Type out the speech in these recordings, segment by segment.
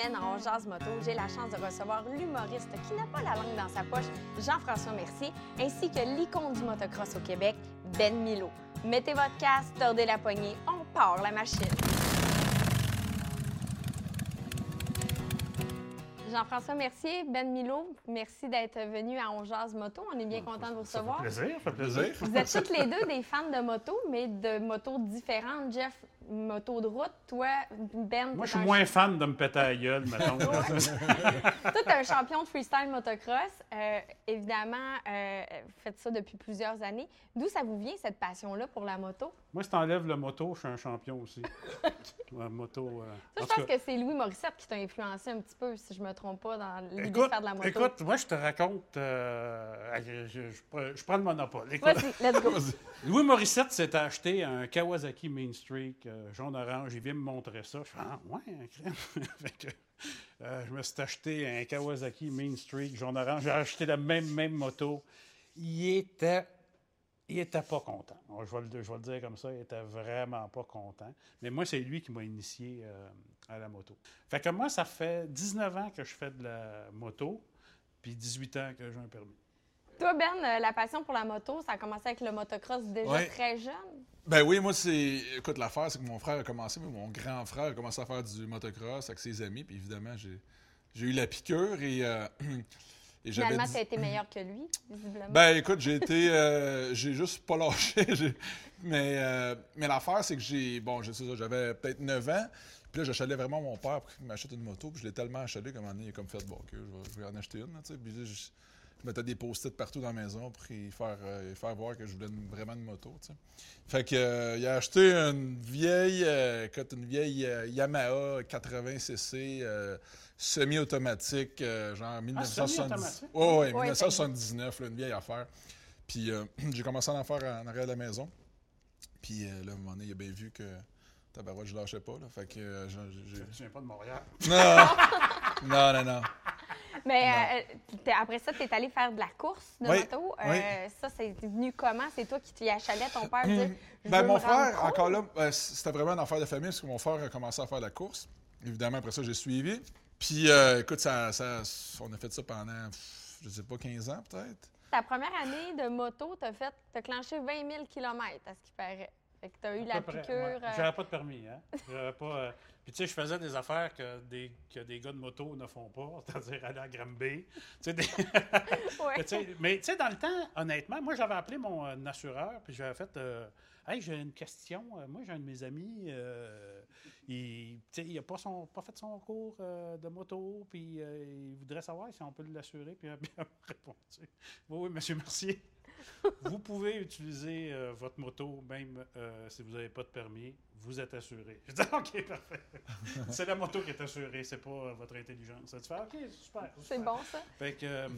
Semaine, On Jazz Moto, j'ai la chance de recevoir l'humoriste qui n'a pas la langue dans sa poche, Jean-François Mercier, ainsi que l'icône du motocross au Québec, Ben Milo. Mettez votre casque, tordez la poignée, on part la machine. Jean-François Mercier, Ben Milo, merci d'être venu à On Moto. On est bien content de vous Ça fait recevoir. plaisir, ça fait plaisir. Vous êtes toutes les deux des fans de moto, mais de motos différentes. Jeff, moto de route. Toi, Ben, Moi, je suis moins fan de me péter à la gueule, mettons. Toi, t'es un champion de freestyle motocross. Euh, évidemment, euh, vous faites ça depuis plusieurs années. D'où ça vous vient, cette passion-là pour la moto? Moi, si t'enlèves le moto, je suis un champion aussi. Ouais, moto. euh, Ça, je pense cas, que c'est Louis Morissette qui t'a influencé un petit peu, si je me trompe pas, dans l'idée de faire de la moto. écoute, moi, je te raconte. je, je- je prends- je prends le monopole. Écoute, let's go. Louis Morissette s'est acheté un Kawasaki Main Streak euh, jaune-orange. Il vient me montrer ça. Je fais Ah, ouais, crème. Euh, je me suis acheté un Kawasaki Main Streak jaune-orange. J'ai acheté la même, même moto. Il était. Il était pas content. Je vais, le, je vais le dire comme ça, il était vraiment pas content. Mais moi, c'est lui qui m'a initié euh, à la moto. Fait que moi, ça fait 19 ans que je fais de la moto, puis 18 ans que j'ai un permis. Toi, Ben, euh, la passion pour la moto, ça a commencé avec le motocross déjà Ouais. très jeune? Ben oui, moi, c'est. Écoute, l'affaire, c'est que mon frère a commencé, mais mon grand frère a commencé à faire du motocross avec ses amis, puis évidemment, j'ai, j'ai eu la piqûre et. euh, et Finalement, dit- tu as été meilleur que lui, visiblement. Ben écoute, j'ai été. euh, j'ai juste pas lâché. mais euh, mais l'affaire, c'est que j'ai. Bon, je sais ça, j'avais peut-être 9 ans. Puis là, j'achalais vraiment mon père pour qu'il m'achète une moto. Puis je l'ai tellement achalé qu'à un moment donné, il a comme fait, bon, OK, je vais, je vais en acheter une. là, tu sais. Puis là, je, je mettais des post-it partout dans la maison pour y faire, euh, y faire voir que je voulais une- vraiment une moto. tu. Fait que, euh, il a acheté une vieille, euh, une vieille euh, Yamaha 80cc euh, semi-automatique, genre 1970. semi-automatique? Ouais, ouais, Ouais, 1979, là, une vieille affaire. Puis j'ai commencé à en faire en arrière de la maison. Puis là, à un moment donné, il a bien vu que tabarouette, je lâchais pas. Là, fait que Je viens pas de Montréal? Non! non, non, non. Mais euh, t'es- après ça, tu es allé faire de la course de Oui, moto. Euh, oui. Ça, c'est venu comment? C'est toi qui t'y achalais ton père dire je Ben, veux mon me frère, encore là, ben, c'était vraiment une affaire de famille parce que mon frère a commencé à faire la course. Évidemment, après ça, j'ai suivi. Puis, euh, écoute, ça, ça- on a fait ça pendant, je sais pas, 15 ans peut-être. Ta première année de moto, t'as fait, t'as clenché 20 000 km, à ce qui paraît. Fait que t'as eu la piqûre. ouais. euh, J'avais pas de permis, hein. J'avais pas. euh, Puis tu sais, je faisais des affaires que des, que des gars de moto ne font pas, c'est-à-dire aller à Granby. Tu des- ouais. tu mais tu sais, dans le temps, honnêtement, moi j'avais appelé mon euh, assureur, puis j'avais fait Hey, j'ai une question. Moi, j'ai un de mes amis, il tu n'a pas, son- pas fait son cours de moto, puis il voudrait savoir si on peut l'assurer. Puis il a bien répondu Oui, oui, monsieur Mercier. Vous pouvez utiliser euh, votre moto, même euh, si vous n'avez pas de permis, vous êtes assuré. Je dis, OK, parfait. c'est la moto qui est assurée, c'est pas euh, votre intelligence. Tu fais, OK, super. C'est bon, ça? Fait que,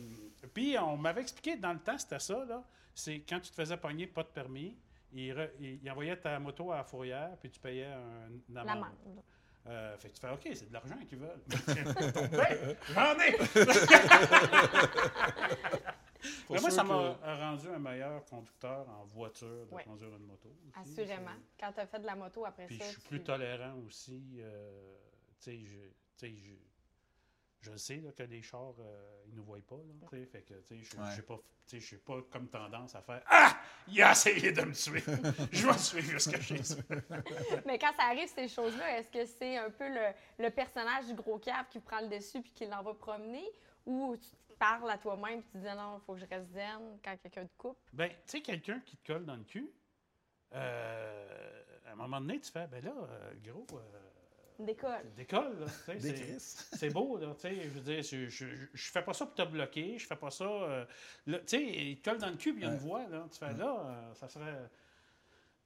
puis on m'avait expliqué dans le temps, c'était ça, là. C'est quand tu te faisais pogner pas de permis, il, re- il- il envoyait ta moto à la fourrière, puis tu payais un, une amende. L'amende. Euh, fait que tu fais, OK, c'est de l'argent qu'ils veulent. Ben, J'en ai! Pour Mais moi, ça que- m'a rendu un meilleur conducteur en voiture de Ouais. conduire une moto. aussi. Assurément. Quand t'as fait de la moto après Puis ça. je suis tu- plus tolérant aussi. euh, tu sais, je, tu sais, je, sais là, que les chars, euh, ils nous voient pas. Là, tu sais, fait que, tu sais, je Ouais. j'ai pas, tu pas comme tendance à faire Ah! Il a essayé de me tuer. je vais suivre jusqu'à chez eux. Mais quand ça arrive, ces choses-là, est-ce que c'est un peu le, le personnage du gros cave qui prend le dessus puis qui l'envoie promener ou tu te parles à toi-même et tu dis non, il faut que je reste zen quand quelqu'un te coupe? Ben, tu sais, quelqu'un qui te colle dans le cul, euh, à un moment donné, tu fais Ben là, euh, gros. euh, Décolle. Décolle, c'est- beau, là, tu sais, je veux dire, je, je, fais pas ça pour te bloquer, je fais pas ça, euh, là, tu sais, il te colle dans le cul, puis il y a une voix, là, tu fais là, euh, ça serait...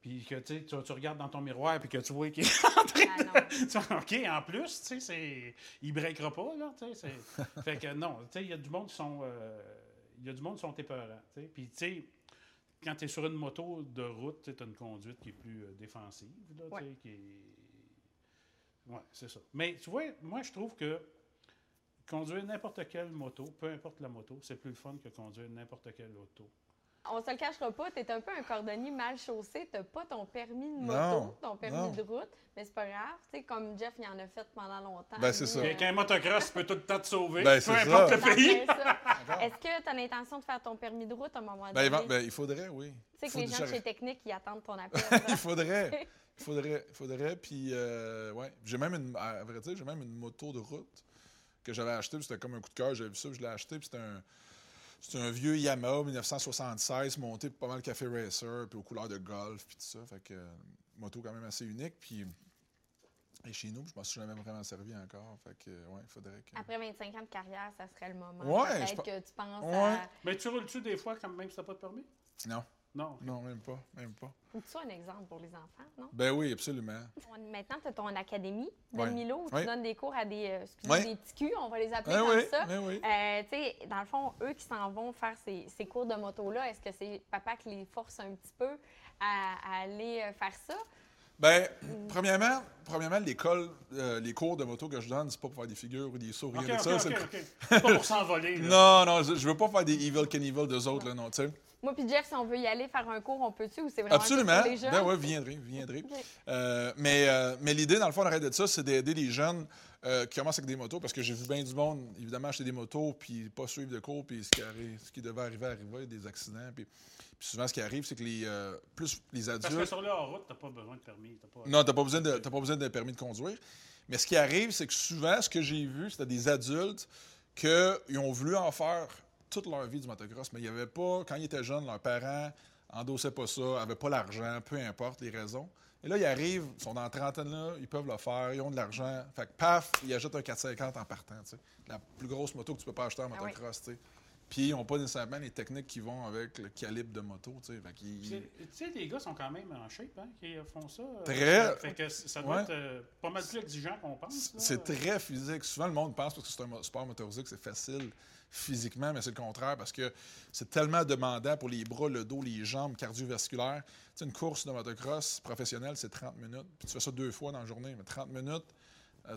Puis que, tu regardes dans ton miroir, puis que tu vois qu'il est en train Ah de... OK, en plus, tu sais, c'est... Il breakera pas, là, tu sais, fait que non, tu sais, il y a du monde qui sont... euh, Il y a du monde qui sont épeurants, tu sais, puis tu sais... Quand tu es sur une moto de route, tu as une conduite qui est plus euh, défensive, là, tu Ouais. sais, qui est... Oui, c'est ça. Mais tu vois, moi, je trouve que conduire n'importe quelle moto, peu importe la moto, c'est plus le fun que conduire n'importe quelle auto. On se le cachera pas, t'es un peu un cordonnier mal chaussé, t'as pas ton permis de moto, Non, ton permis non. de route, mais c'est pas grave. Tu sais, comme Jeff, il en a fait pendant longtemps. Ben, c'est ça. euh, Avec un motocross, tu peux tout le temps te sauver. Ben, peu c'est importe ça. le pays. Est-ce que tu as l'intention de faire ton permis de route à un moment Ben, donné? ben, il faudrait, oui. tu sais que les gens déjà- chez Technique, ils attendent ton appel. il faudrait. Il faudrait. Il faudrait. Puis, euh, ouais. J'ai même une. À vrai dire, j'ai même une moto de route que j'avais acheté. C'était comme un coup de cœur. J'avais vu ça, je l'ai acheté. Puis c'était un. C'était un vieux Yamaha 1976 monté pour pas mal café racer, puis aux couleurs de golf, puis tout ça. Fait que, euh, moto quand même assez unique. Puis, et chez nous, je m'en suis jamais vraiment servi encore. Fait que, ouais, il faudrait que. Après 25 ans de carrière, ça serait le moment. Ouais, Peut-être je que tu penses Ouais. à... Mais tu roules-tu des fois quand même si t'as pas de permis? Non, Non. non, même pas. Même pas. Faut que tu sois un exemple pour les enfants, non? Ben oui, absolument. On- Maintenant, tu as ton académie de. Milo où tu donnes des cours à des, euh, excusez, des petits culs, on va les appeler Ben comme oui, ça. ben oui. Euh, tu sais, dans le fond, eux qui s'en vont faire ces, ces cours de moto-là, est-ce que c'est papa qui les force un petit peu à, à aller euh, faire ça? Ben, premièrement, premièrement l'école, euh, les cours de moto que je donne, c'est pas pour faire des figures ou des sourires et OK, ça. OK, c'est pas pour s'envoler. Non, non, je, je veux pas faire des evil Knievel d'eux autres, là, non, tu sais. Moi puis Jeff, si on veut y aller faire un cours, on peut-tu ou c'est vraiment Absolument. pour les jeunes? Ben ouais, viendrez, viendrez. Euh, mais euh, mais l'idée, dans le fond, l'arrêt de ça, c'est d'aider les jeunes euh, qui commencent avec des motos, parce que j'ai vu bien du monde, évidemment, acheter des motos, puis pas suivre de cours, puis ce qui, arrive, ce qui devait arriver, arriver, des accidents. Puis, puis souvent, ce qui arrive, c'est que les, euh, plus les Parce que adultes. sur le hors-route, t'as pas besoin de permis. Pas... Non, tu n'as pas, besoin de- t'as pas besoin d'un permis de conduire. Mais ce qui arrive, c'est que souvent, ce que j'ai vu, c'était des adultes qui ont voulu en faire toute leur vie du motocross, mais il y avait pas, quand ils étaient jeunes, leurs parents endossaient pas ça, n'avaient pas l'argent, peu importe les raisons. Et là, ils arrivent, ils sont dans la trentaine là, ils peuvent le faire, ils ont de l'argent. Fait que paf, ils achètent un 450 en partant, tu sais. La plus grosse moto que tu peux pas acheter en Ah oui. motocross, tu sais. Puis ils n'ont pas nécessairement les techniques qui vont avec le calibre de moto, tu sais. Les gars sont quand même en shape, hein, qui font ça. euh, Très. Fait que ça doit Ouais. être euh, pas mal plus exigeant qu'on pense. C'est très physique. Souvent, le monde pense parce que c'est un sport motorisé que c'est facile physiquement, mais c'est le contraire parce que c'est tellement demandant pour les bras, le dos, les jambes, cardiovasculaires. Tu sais, une course de motocross professionnelle, c'est 30 minutes. Puis tu fais ça deux fois dans la journée, mais 30 minutes,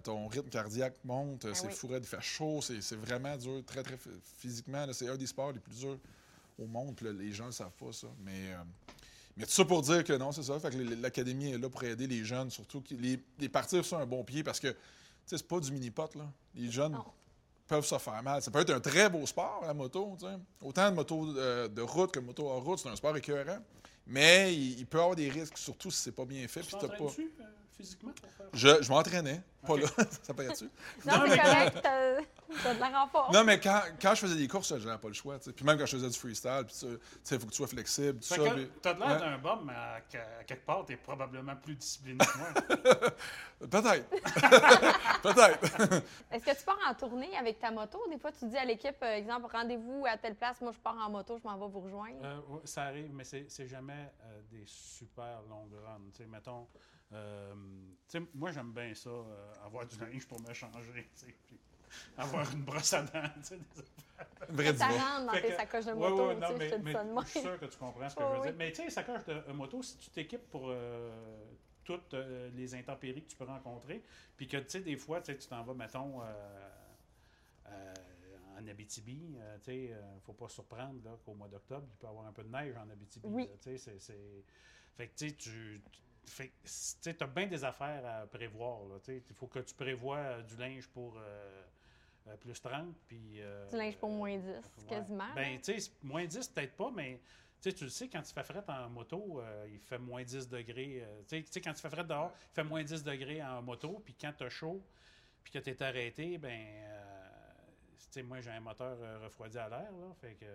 ton rythme cardiaque monte, euh, c'est oui. fourré, il fait chaud, c'est c'est vraiment dur, très, très phy- physiquement. C'est un des sports les plus durs au monde, là, les gens ne savent pas ça. Mais, euh, mais tout ça pour dire que non, c'est ça. Fait que l'académie est là pour aider les jeunes, surtout qui, les, les partir sur un bon pied parce que tu sais, c'est pas du mini-pot, là. Les jeunes Non. peuvent se faire mal. Ça peut être un très beau sport, la moto. Autant de moto euh, de route que de moto hors route, c'est un sport écœurant. Mais il, il peut avoir des risques, surtout si c'est pas bien fait. Tu pas... euh, physiquement pour faire Je, je m'entraînais, pas là. ça paraît-tu? Non, Non, c'est mais- correct, t'as t'as de la renfort. Non, mais quand, quand je faisais des courses, j'avais pas le choix. tu sais. Puis même quand je faisais du freestyle, puis ça, tu sais, il faut que tu sois flexible, tout ça. puis- t'as de l'air Ouais. d'un bum, mais à, à quelque part, t'es probablement plus discipliné que moi. Peut-être. Peut-être. Est-ce que tu pars en tournée avec ta moto? Des fois, tu dis à l'équipe, par exemple, rendez-vous à telle place, moi je pars en moto, je m'en vais vous rejoindre. Euh, ça arrive, mais c'est c'est jamais euh, des super longues runs. Tu sais, mettons, euh, tu sais, moi j'aime bien ça, euh, avoir du linge pour me changer, tu sais, puis avoir une brosse à dents, tu sais, ça rentre dans tes sacoches de Ouais, moto, ouais, tu non, sais, je mais, te dis mais ça de même. je suis sûr que tu comprends ce que je veux oui. dire. Mais tu sais, les sacoches de euh, moto, si tu t'équipes pour euh, toutes euh, les intempéries que tu peux rencontrer, puis que, tu sais, des fois, tu t'en vas, mettons, euh, euh, en Abitibi, euh, tu sais, euh, faut pas surprendre qu'au mois d'octobre, il peut y avoir un peu de neige en Abitibi. Oui. là, tu sais, c'est- c'est... Fait que, tu sais, tu... Fait tu as bien des affaires à prévoir. tu. Il faut que tu prévois euh, du linge pour euh, euh, plus 30. Puis, euh, Du linge pour moins 10, ouais. quasiment. hein? Ben, tu sais, moins 10, peut-être pas, mais tu tu le sais, quand il fait fret en moto, euh, il fait moins 10 degrés. tu sais- tu quand il fait fret dehors, il fait moins 10 degrés en moto. Puis quand tu as chaud, puis que tu es arrêté, ben, tu sais, moi, j'ai un moteur refroidi à l'air. Fait que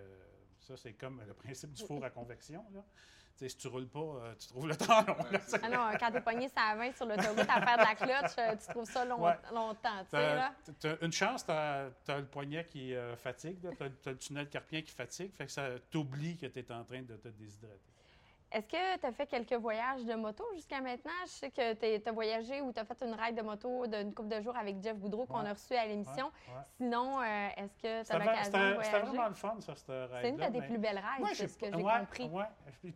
ça, c'est comme le principe du four à convection. Là. Sais, si tu roules pas, euh, tu trouves le temps long. là. Ah non, quand t'es pogné à 20 sur l'autoroute à faire de la cloche, euh, tu trouves ça long- Ouais. longtemps, T'as- t'as une chance, tu as, le poignet qui euh, fatigue, tu as, le tunnel carpien qui fatigue, fait que ça t'oublie que tu es en train de te déshydrater. Est-ce que tu as fait quelques voyages de moto jusqu'à maintenant? Je sais que tu as voyagé ou tu as fait une ride de moto d'une couple de jours avec Jeff Boudreau qu'on Ouais. a reçu à l'émission. Ouais, ouais. Sinon, euh, est-ce que tu as l'occasion de c'était- c'était voyager? vraiment le fun, ça, cette ride C'est une de tes plus belles rides, c'est ce que j'ai compris.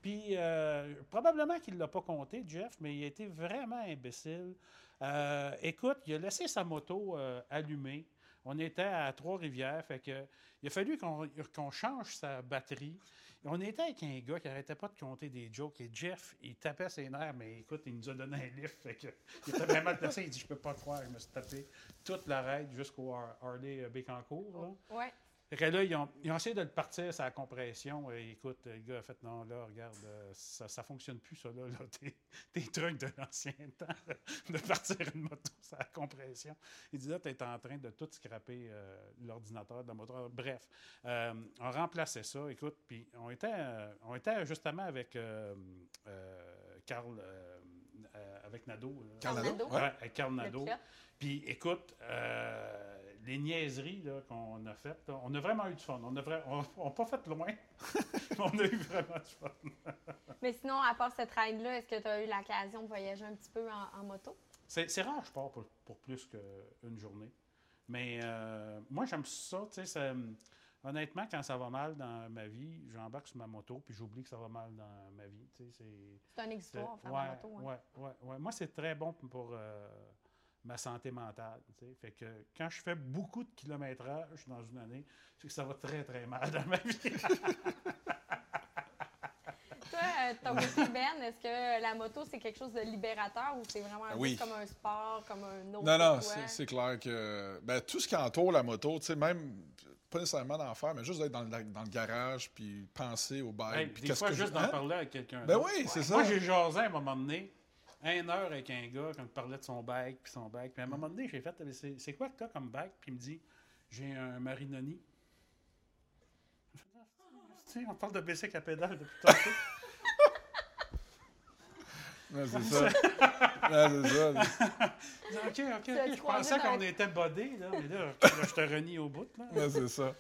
Puis, euh, probablement qu'il ne l'a pas compté, Jeff, mais il a été vraiment imbécile. Euh, écoute, il a laissé sa moto allumée On était à Trois-Rivières, fait que il a fallu qu'on qu'on change sa batterie. On était avec un gars qui arrêtait pas de compter des jokes. Et Jeff, il tapait ses nerfs, mais écoute, il nous a donné un lift. Fait que, il était vraiment placé. Il dit Je peux pas croire. Je me suis tapé toute la raide jusqu'au Har- Harley Bécancourt. là. Ouais. Là, ils ont, ils ont essayé de le partir, sa compression. Et écoute, le gars a fait non, là, regarde, euh, ça ne fonctionne plus, ça, là, là, tes, tes trucs de l'ancien temps, de partir une moto, sa compression. Il dit là, tu es en train de tout scraper euh, l'ordinateur de la moto. Bref, euh, on remplaçait ça, écoute, puis on était, euh, on était justement avec euh, euh, Carl, euh, euh, avec Nadeau. Carl Nadeau? Ouais, avec Carl Nadeau. Puis écoute, euh, les niaiseries qu'on a faites, là, on a vraiment eu du fun. On n'a pas fait loin, on a eu vraiment du fun. Mais sinon, à part cette ride-là, est-ce que tu as eu l'occasion de voyager un petit peu en, en moto? C'est rare, je pars pour, pour plus qu'une journée. Mais euh, moi, j'aime ça. tu sais, ça- Honnêtement, quand ça va mal dans ma vie, j'embarque sur ma moto, puis j'oublie que ça va mal dans ma vie. c'est- un histoire, faire ouais, la moto. hein. ouais, ouais, ouais. Moi, c'est très bon pour euh, ma santé mentale. tu sais. Fait que quand je fais beaucoup de kilométrage dans une année, c'est que ça va très, très mal dans ma vie. Toi, euh, ton côté, Ben, est-ce que la moto, c'est quelque chose de libérateur ou c'est vraiment peu Oui. comme un sport, comme un autre? Non, non, c'est clair que ben, tout ce qui entoure la moto, tu sais, même pas nécessairement d'en faire, mais juste d'être dans, le- dans le garage, puis penser au bike. Hey, puis des fois, que je- juste d'en Hein? parler avec quelqu'un. Ben oui, c'est ça. Moi, j'ai jasé à un moment donné, une heure avec un gars, quand il parlait de son bike, puis son bike. Puis à un moment donné, j'ai fait, c'est quoi que t'as comme bike? Puis il me dit, j'ai un Marinoni. Fait, on parle de bicycle à pédale depuis tantôt. C'est ça. C'est ça. OK, OK, Je pensais dans- qu'on était bodés, là. Mais là, là, je te renie au bout, là. C'est ça.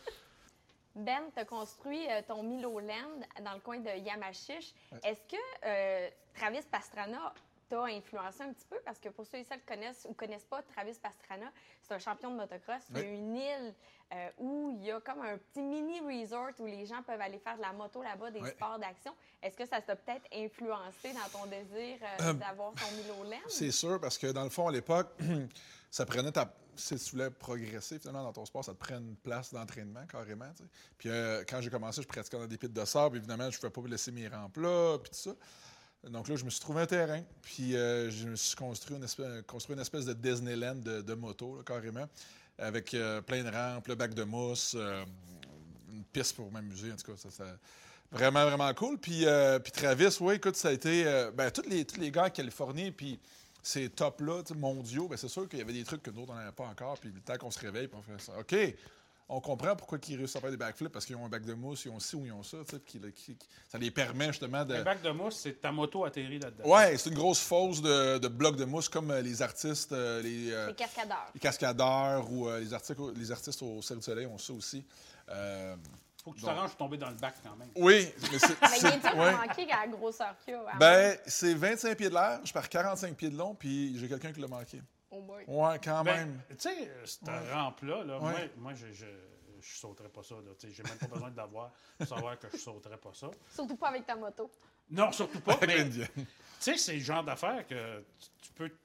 Ben, tu as construit euh, ton Milo Land dans le coin de Yamachiche. Est-ce que euh, Travis Pastrana t'a influencé un petit peu? Parce que pour ceux et celles qui connaissent ou connaissent pas Travis Pastrana, c'est un champion de motocross. Il y a Oui. une île euh, où il y a comme un petit mini resort où les gens peuvent aller faire de la moto là-bas, des Oui. sports d'action. Est-ce que ça t'a peut-être influencé dans ton désir euh, Euh, d'avoir ton Milo Land? C'est sûr, parce que dans le fond, à l'époque, ça prenait ta. Si tu voulais progresser finalement dans ton sport, ça te prend une place d'entraînement carrément. tu sais. Puis euh, quand j'ai commencé, je pratiquais dans des pits de sable. Évidemment, je ne pouvais pas laisser mes rangs plats, puis tout ça. Donc là, je me suis trouvé un terrain, puis euh, je me suis construit une espèce, construit une espèce de Disneyland de, moto, carrément, avec euh, plein de rampes, le bac de mousse, euh, une piste pour m'amuser. En tout cas, ça, vraiment, vraiment cool. Puis, puis Travis, oui, écoute, ça a été. ben, tous les, les gars en Californie, puis ces tops-là, mondiaux, ben, c'est sûr qu'il y avait des trucs que d'autres n'en avaient pas encore. Puis le temps qu'on se réveille, puis on fait ça. OK, on comprend pourquoi ils réussissent à faire des backflips, parce qu'ils ont un bac de mousse, ils ont ci ou ils ont ça, tu sais, puis qui- qui- qui- ça les permet justement de. Le bac de mousse, c'est ta moto atterrie là-dedans. Ouais, c'est une grosse fosse de, de blocs de mousse comme euh, les artistes, euh, les, euh, Les cascadeurs. les cascadeurs ou euh, les, artistes, les artistes au Cirque du Soleil ont ça aussi. Euh, Faut que tu t'arranges de tomber dans le bac quand même. oui, mais c'est. Mais il est dur ouais. à la grosseur qu'il y a. Ben, c'est 25 pieds de large par 45 pieds de long, puis j'ai quelqu'un qui l'a manqué. Au. Ouais, quand Ben, même. tu sais, cette Ouais. rampe-là, là, moi, Ouais. moi, je, je, je sauterais pas ça. Tu J'ai même pas besoin de l'avoir pour savoir que je sauterais pas ça. Surtout pas avec ta moto. Non, surtout pas. Tu sais, c'est le genre d'affaire que tu, tu peux, tu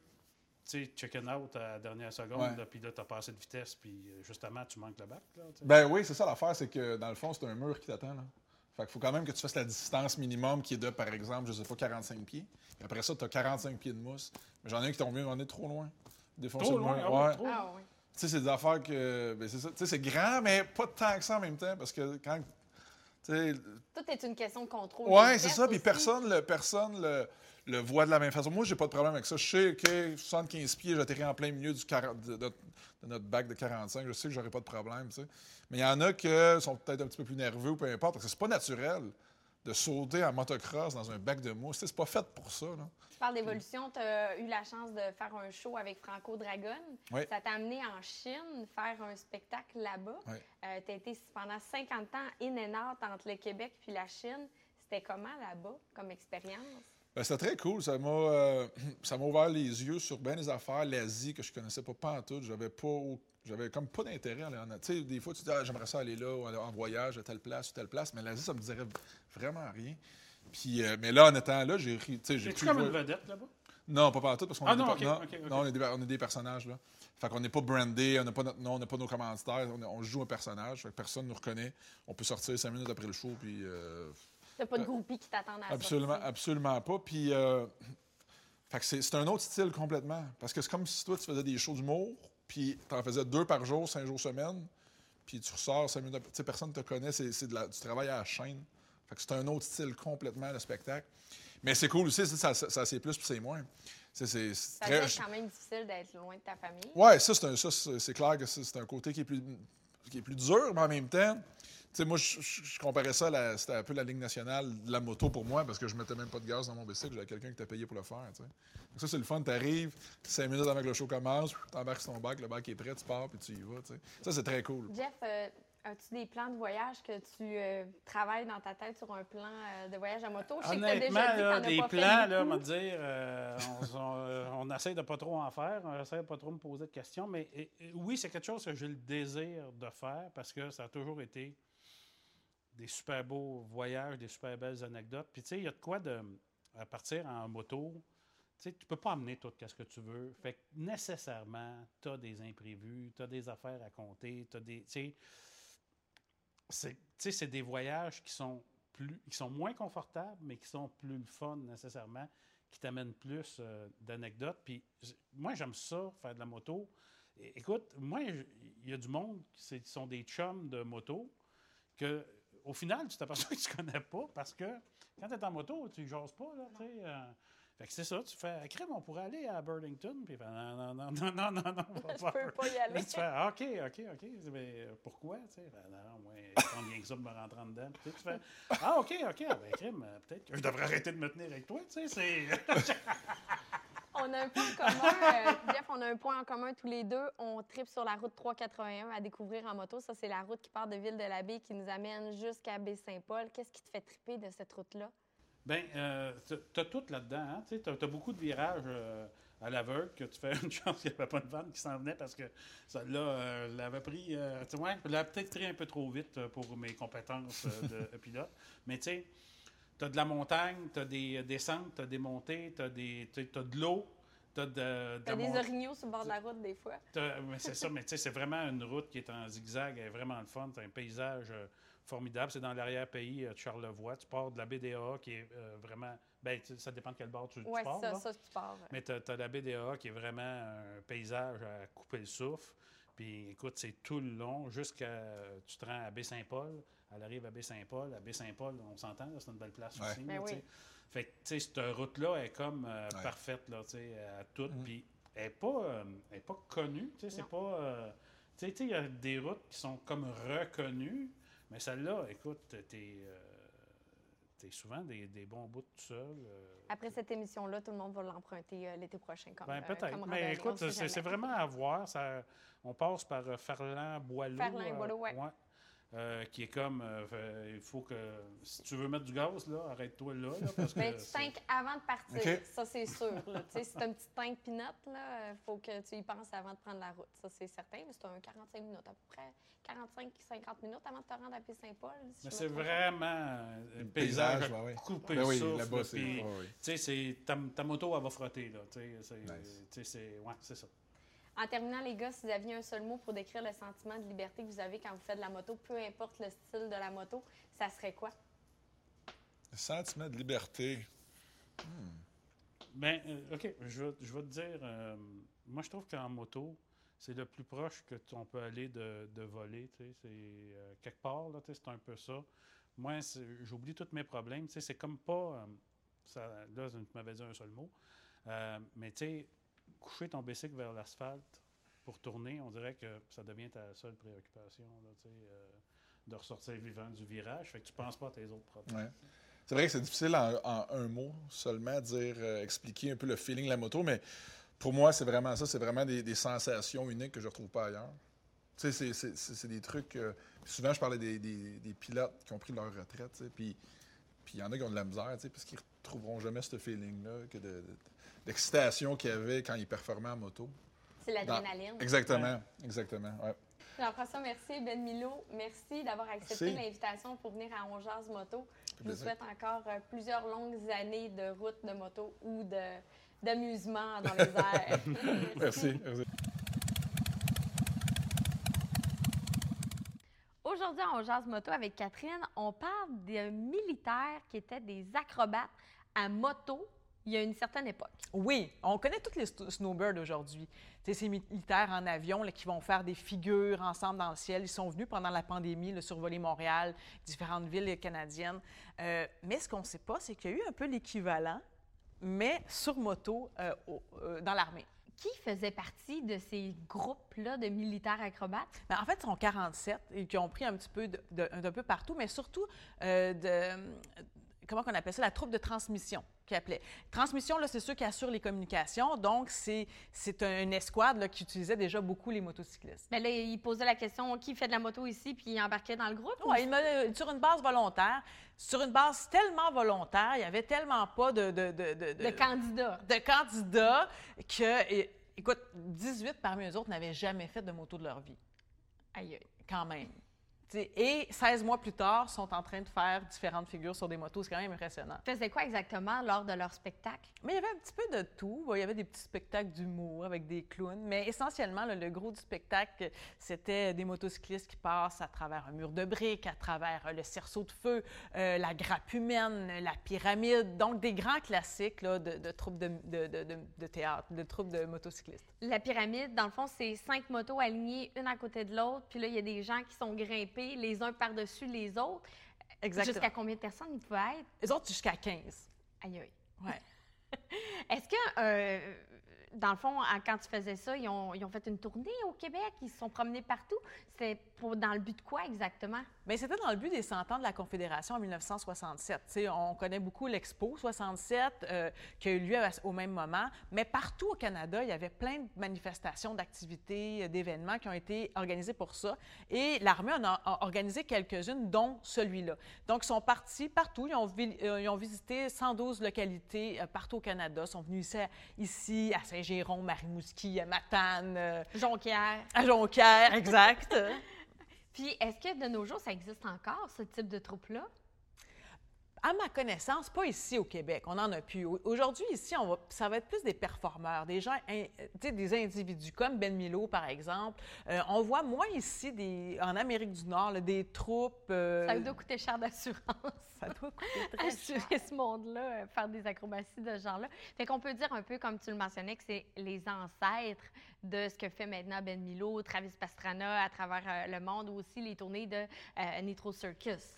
sais, check-in out à la dernière seconde, puis là, t'as passé de vitesse, puis euh, justement, tu manques le bac. Là, tu. Ben oui, c'est ça l'affaire, c'est que dans le fond, c'est un mur qui t'attend. Fait qu'il faut quand même que tu fasses la distance minimum qui est de, par exemple, je sais pas, 45 pieds. Puis après ça, tu as 45 pieds de mousse. Mais j'en ai un qui tombé, on est trop loin. Défoncer Trop le loin, mur. ah ouais, trop. Ah oui. Tu sais, c'est des affaires que. Ben, c'est ça. Tu sais, c'est grand, mais pas tant que ça en même temps. Parce que quand. Tu sais. Tout est une question de contrôle. Ouais, de c'est ça. Puis personne, le, personne le, le voit de la même façon. Moi, j'ai pas de problème avec ça. Je sais que 75 pieds, j'atterris en plein milieu du 40 de, de- de notre bac de 45. Je sais que j'aurais pas de problème. tu sais. Mais il y en a qui sont peut-être un petit peu plus nerveux ou peu importe. Parce que c'est pas naturel de sauter en motocross dans un bac de mousse. C'est pas fait pour ça. Là. Tu parles d'évolution, tu as eu la chance de faire un show avec Franco Dragon. Oui. Ça t'a amené en Chine faire un spectacle là-bas. Oui. tu as été pendant 50 ans in and out entre le Québec puis la Chine. C'était comment là-bas comme expérience? Ben, c'était très cool. Ça m'a euh, ça m'a ouvert les yeux sur bien des affaires. L'Asie que je connaissais pas, pas en tout. J'avais pas j'avais comme pas d'intérêt à aller en Tu sais, des fois, tu dis, ah, j'aimerais ça aller là, ou aller en voyage à telle place ou telle place. Mais l'Asie, ça me dirait vraiment rien. Puis, euh, mais là, en étant là, j'ai ri- tu sais, j'ai Es-tu pu comme une vedette là-bas? Non, pas partout, parce qu'on Ah est, des non, on est des, on est des personnages, là. Fait qu'on n'est pas brandé, on n'a pas notre nom, on n'a pas nos commanditaires, on, on joue un personnage, fait que personne ne nous reconnaît. On peut sortir cinq minutes après le show, puis... euh, T'as pas de groupies qui t'attendent à la absolument, absolument pas. Puis... euh, fait que c'est c'est un autre style complètement. Parce que c'est comme si toi, tu faisais des shows d'humour, puis tu en faisais deux par jour, cinq jours semaine, puis tu ressors cinq minutes. Tu sais, personne ne te connaît, c'est du travail à la chaîne. Fait que c'est un autre style complètement, le spectacle. Mais c'est cool aussi, ça, ça, ça, c'est plus, puis c'est moins. C'est Ça très- quand même difficile d'être loin de ta famille. Ouais, ça, c'est un- ça, c'est clair que c'est un côté qui est plus, qui est plus dur, mais en même temps, tu sais, moi, je, comparais ça à c'était un peu la ligne nationale de la moto pour moi, parce que je mettais même pas de gaz dans mon bicycle, j'avais quelqu'un qui t'a payé pour le faire, tu sais. Donc ça, c'est le fun, t'arrives, cinq minutes avant que le show commence, t'embarques ton bac, le bac est prêt, tu pars, puis tu y vas, tu sais. Ça, c'est très cool. Jeff, euh, as-tu des plans de voyage que tu euh, travailles dans ta tête sur un plan euh, de voyage à moto? Je sais que t'as déjà dit Honnêtement, que là, as des pas plans, là, va dire, euh, on, on, on essaie de pas trop en faire, on essaie de pas trop me poser de questions, mais et- et oui, c'est quelque chose que j'ai le désir de faire parce que ça a toujours été des super beaux voyages, des super belles anecdotes. Puis tu sais, il y a de quoi de à partir en moto. Tu sais, tu peux pas amener tout ce que tu veux. Fait que nécessairement, tu as des imprévus, tu as des affaires à compter, tu des. Tu sais, c'est des voyages qui sont plus qui sont moins confortables, mais qui sont plus le fun nécessairement, qui t'amènent plus euh, d'anecdotes. Puis moi, j'aime ça, faire de la moto. Écoute, moi, il y a du monde qui sont des chums de moto que au final, tu t'aperçois que tu connais pas parce que quand tu es en moto, tu jases pas. Là, euh, fait que c'est ça, tu fais crème, on pourrait aller à Burlington, puis non, non, non, non, non, non, non, on va Je pas. peux pas y Là, aller. tu fais, OK, OK, OK. Mais pourquoi? Tu sais, ben, non, moi, bien que ça de me rentrer en dedans? Puis tu fais, ah, OK, OK. Ah, ben, crime, euh, peut-être que je devrais arrêter de me tenir avec toi. Tu sais, c'est. On a un point en commun, euh, Jeff, on a un point en commun tous les deux. On tripe sur la route 381 à découvrir en moto. Ça, c'est la route qui part de Ville-de-la-Baie qui nous amène jusqu'à Baie-Saint-Paul. Qu'est-ce qui te fait triper de cette route-là? Ben, euh, tu as tout là-dedans. Hein? Tu as, beaucoup de virages euh, à l'aveugle que tu fais une chance qu'il n'y avait pas de vanne qui s'en venait parce que celle-là euh, l'avait pris. Euh, tu vois, elle l'a peut-être pris un peu trop vite euh, pour mes compétences de pilote. Mais tu sais, tu as de la montagne, tu as des descentes, tu as des montées, tu as, de l'eau, tu as de, de T'as des mont- orignaux sur le bord de la route des fois. T'as- mais c'est ça, mais tu sais, c'est vraiment une route qui est en zigzag, elle est vraiment le fun. C'est un paysage euh, formidable. C'est dans l'arrière-pays euh, de Charlevoix. Tu pars de la BDA qui est euh, vraiment. Ben, tu- ça dépend de quel bord tu, tu Oui, pars. ça, ça, tu pars. Mais tu as, la BDA qui est vraiment un paysage à couper le souffle. Puis écoute, c'est tout le long jusqu'à. Tu te rends à Baie-Saint-Paul. Elle arrive à Baie-Saint-Paul. À Baie-Saint-Paul, on s'entend, c'est une belle place Ouais. aussi. Ben là, oui. tu sais. Fait que, tu sais, cette route-là est comme euh, Ouais. parfaite, là, tu sais, à toutes. Mhm. Puis elle n'est pas, euh, elle est pas connue, tu sais, c'est pas... euh, tu sais, tu sais, il y a des routes qui sont comme reconnues, mais celle-là, écoute, t'es... euh, t'es souvent des, des bons bouts tout seul. euh, Après cette émission-là, tout le monde va l'emprunter euh, l'été prochain. Comme, ben, peut-être. Mais écoute, c'est vraiment à voir. Ça, on passe par euh, Ferland-Boileau. Ferland-Boileau, ouais. Euh, qui est comme, euh, fait- il faut que, si tu veux mettre du gaz, là, arrête-toi là, là, parce que Ben, tu tanks avant de partir, ça c'est sûr. Là. Tu sais, si tu un petit tank pinot, il faut que tu y penses avant de prendre la route. Ça c'est certain, mais c'est un 45 minutes, à peu près 45-50 minutes avant de te rendre à si Mais me c'est vraiment un paysage, ouais, ouais. couper Ben le oui, souffle, puis, sais, c'est- ta, ta moto, elle va frotter, là, tu sais, c'est, Nice. tu sais, c'est, ouais, c'est ça. En terminant, les gars, si vous aviez un seul mot pour décrire le sentiment de liberté que vous avez quand vous faites de la moto, peu importe le style de la moto, ça serait quoi? Le sentiment de liberté. Ben, euh, OK, je vais, je vais te dire, euh, moi, je trouve qu'en moto, c'est le plus proche que on peut aller de, de voler, tu sais, c'est euh, quelque part, là, c'est un peu ça. Moi, j'oublie tous mes problèmes, tu sais, c'est comme pas, euh, ça, là, tu m'avais dit un seul mot, euh, mais tu sais, coucher ton bicycle vers l'asphalte pour tourner, on dirait que ça devient ta seule préoccupation, euh, de ressortir vivant du virage, fait que tu penses pas à tes autres problèmes. C'est vrai que c'est difficile en, un mot seulement dire, euh, expliquer un peu le feeling de la moto, mais pour moi, c'est vraiment ça. C'est vraiment des, sensations uniques que je ne retrouve pas ailleurs. Tu sais, c'est- des trucs. euh, souvent, je parlais des, des- pilotes qui ont pris leur retraite, puis il y en a qui ont de la misère, parce qu'ils ne retrouveront jamais ce feeling-là, que de- d'excitation qu'il y avait quand ils performaient en moto. C'est l'adrénaline. Exactement, exactement. Ouais. Jean-François, merci. Ben Milo, merci d'avoir accepté l'invitation pour venir à On Jase Moto. Je vous souhaite encore euh, plusieurs longues années de route de moto ou d'amusement dans les airs. Merci. merci. Aujourd'hui, on jase moto avec Catherine. On parle de militaires qui étaient des acrobates à moto il y a une certaine époque. Oui, on connaît tous les snowbirds aujourd'hui. Ces militaires en avion là, qui vont faire des figures ensemble dans le ciel. Ils sont venus pendant la pandémie là, survoler Montréal, différentes villes canadiennes. Euh, mais ce qu'on ne sait pas, c'est qu'il y a eu un peu l'équivalent, mais sur moto euh, au- euh, dans l'armée. Qui faisait partie de ces groupes-là de militaires acrobates? Ben, en fait, ils sont 47 et qui ont pris un petit peu d'un peu partout, mais surtout de. Comment on appelle ça? La troupe de transmission, qui appelait. Transmission, là, c'est ceux qui assurent les communications. Donc, c'est c'est un- une escouade là, qui utilisait déjà beaucoup les motocyclistes. Mais là, il posait la question qui fait de la moto ici, puis il embarquait dans le groupe? ou- Ouais, il m'a- sur une base volontaire, sur une base tellement volontaire, il n'y avait tellement pas de, de, de, de- De candidats. de candidats que, et- écoute, 18 parmi eux autres n'avaient jamais fait de moto de leur vie, aïe. quand même. Et 16 mois plus tard, sont en train de faire différentes figures sur des motos. C'est quand même impressionnant. Ils faisaient quoi exactement lors de leur spectacle? Mais il y avait un petit peu de tout. Il y avait des petits spectacles d'humour avec des clowns, mais essentiellement, le gros du spectacle, c'était des motocyclistes qui passent à travers un mur de briques, à travers euh, le cerceau de feu, euh, la grappe humaine, la pyramide. Donc, des grands classiques là, de, de troupes de- de théâtre, de troupes de motocyclistes. La pyramide, dans le fond, c'est cinq motos alignées une à côté de l'autre, puis là, il y a des gens qui sont grimpés les uns par-dessus les autres. Exactement. Jusqu'à combien de personnes il pouvait être? Les autres, jusqu'à 15. Aïe, aïe. Ouais. Est-ce que, euh, dans le fond, quand tu faisais ça, ils ont, ils ont fait une tournée au Québec, ils se sont promenés partout? C'était pour, dans le but de quoi exactement? Mais c'était dans le but des 100 ans de la Confédération en 1967. Tu sais, on connaît beaucoup l'Expo 67 euh, qui a eu lieu au même moment, mais partout au Canada, il y avait plein de manifestations, d'activités, euh, d'événements qui ont été organisés pour ça. Et l'armée en a, organisé quelques-unes, dont celui-là. Donc, ils sont partis partout. Ils ont, euh, ils ont visité 112 localités partout au Canada. Ils sont venus ici, ici, à Saint-Géron, Marimouski, à Matane, euh, Jonquière. à Jonquière, exact. Puis, est-ce que de nos jours, ça existe encore, ce type de troupe-là? À ma connaissance, pas ici au Québec. On n'en a plus. Au- Aujourd'hui, ici, on va, ça va être plus des performeurs, des gens, in- sais, des individus comme Ben Milo, par exemple. Euh, on voit moins ici, des, en Amérique du Nord, là, des troupes. euh, Ça doit coûter cher d'assurance. ça doit coûter très cher. assurer ce monde-là, euh, faire des acrobaties de ce genre-là. Fait qu'on peut dire un peu, comme tu le mentionnais, que c'est les ancêtres de ce que fait maintenant Ben Milo, Travis Pastrana à travers euh, le monde, ou aussi les tournées de euh, Nitro Circus.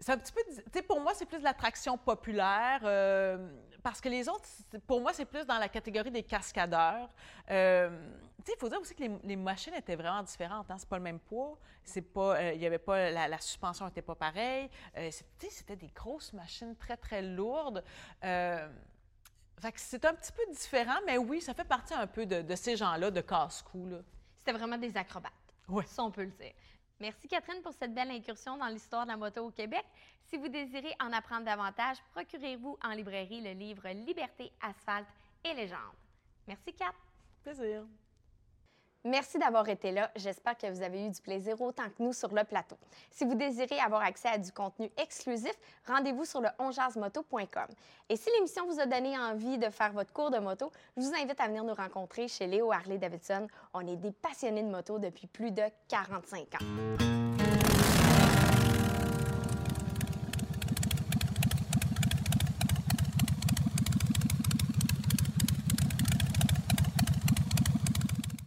C'est un petit peu, tu sais, pour moi, c'est plus de l'attraction populaire, euh, parce que les autres, pour moi, c'est plus dans la catégorie des cascadeurs. Euh, tu sais, il faut dire aussi que les, les machines étaient vraiment différentes. Hein? C'est pas le même poids, c'est pas, euh, il y avait pas, la, la suspension n'était pas pareille. C'était des grosses machines très, très lourdes. Fait que c'est un petit peu différent, mais oui, ça fait partie un peu de, de ces gens-là, de casse-cou. C'était vraiment des acrobates. Ouais. Ça, on peut le dire. Merci Catherine pour cette belle incursion dans l'histoire de la moto au Québec. Si vous désirez en apprendre davantage, procurez-vous en librairie le livre Liberté, asphalte et légende. Merci Kat. Plaisir. Merci d'avoir été là. J'espère que vous avez eu du plaisir autant que nous sur le plateau. Si vous désirez avoir accès à du contenu exclusif, rendez-vous sur le onjasemoto.com. Et si l'émission vous a donné envie de faire votre cours de moto, je vous invite à venir nous rencontrer chez Léo Harley Davidson. On est des passionnés de moto depuis plus de 45 ans.